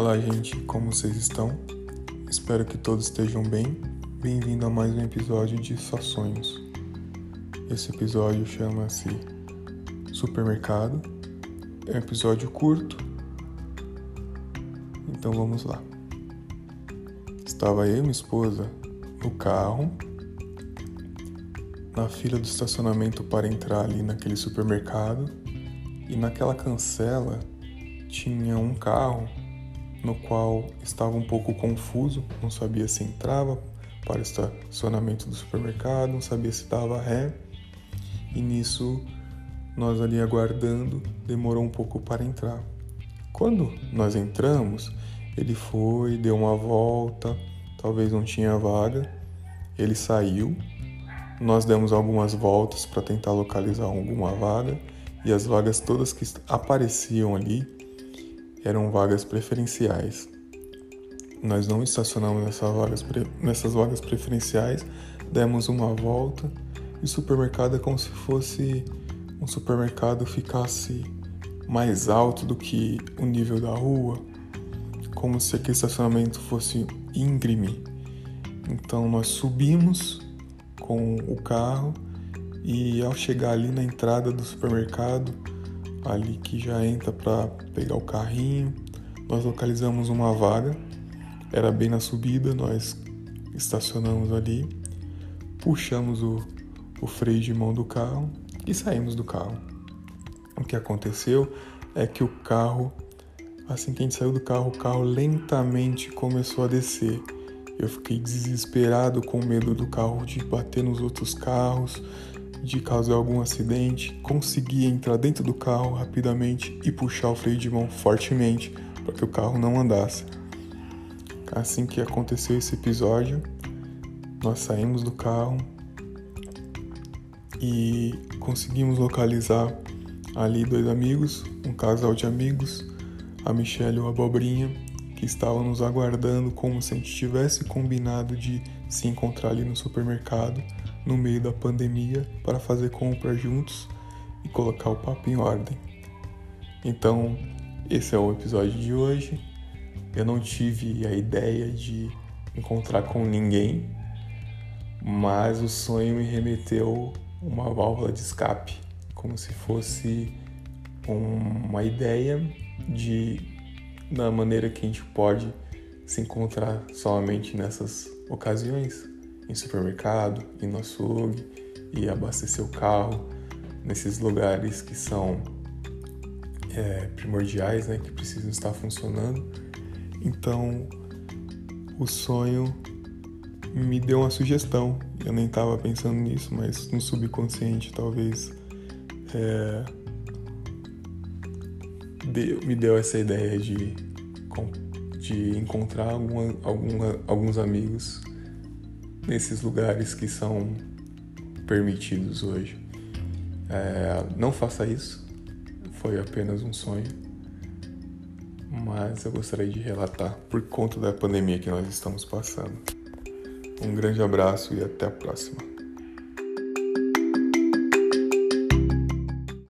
Olá, gente, como vocês estão? Espero que todos estejam bem. Bem-vindo a mais um episódio de Só Sonhos. Esse episódio chama-se Supermercado. É um episódio curto, então vamos lá. Estava eu e minha esposa no carro, na fila do estacionamento para entrar ali naquele supermercado, e naquela cancela tinha um carro no qual estava um pouco confuso, não sabia se entrava para o estacionamento do supermercado, não sabia se dava ré. E nisso, nós ali aguardando, demorou um pouco para entrar. Quando nós entramos, ele foi, deu uma volta, talvez não tinha vaga, ele saiu. Nós demos algumas voltas para tentar localizar alguma vaga e as vagas todas que apareciam ali eram vagas preferenciais. Nós não estacionamos nessas vagas, nessas vagas preferenciais, demos uma volta e o supermercado é como se fosse um supermercado ficasse mais alto do que o nível da rua, como se aquele estacionamento fosse íngreme. Então nós subimos com o carro e ao chegar ali na entrada do supermercado, ali que já entra para pegar o carrinho. Nós localizamos uma vaga, era bem na subida, nós estacionamos ali, puxamos o, o freio de mão do carro e saímos do carro. O que aconteceu é que o carro, assim que a gente saiu do carro, o carro lentamente começou a descer. Eu fiquei desesperado com medo do carro de bater nos outros carros, de causar algum acidente, conseguia entrar dentro do carro rapidamente e puxar o freio de mão fortemente para que o carro não andasse. Assim que aconteceu esse episódio, nós saímos do carro e conseguimos localizar ali dois amigos, um casal de amigos, a Michelle e o Abobrinha, que estavam nos aguardando como se a gente tivesse combinado de se encontrar ali no supermercado no meio da pandemia para fazer compras juntos e colocar o papo em ordem. Então, esse é o episódio de hoje. Eu não tive a ideia de encontrar com ninguém, mas o sonho me remeteu uma válvula de escape, como se fosse uma ideia de da maneira que a gente pode se encontrar somente nessas ocasiões em supermercado, ir no açougue e abastecer o carro nesses lugares que são é, primordiais, né, que precisam estar funcionando. Então, o sonho me deu uma sugestão. Eu nem estava pensando nisso, mas no subconsciente talvez é, deu, me deu essa ideia de, de encontrar alguma, alguma, alguns amigos nesses lugares que são permitidos hoje. É, não faça isso, foi apenas um sonho, mas eu gostaria de relatar por conta da pandemia que nós estamos passando. Um grande abraço e até a próxima.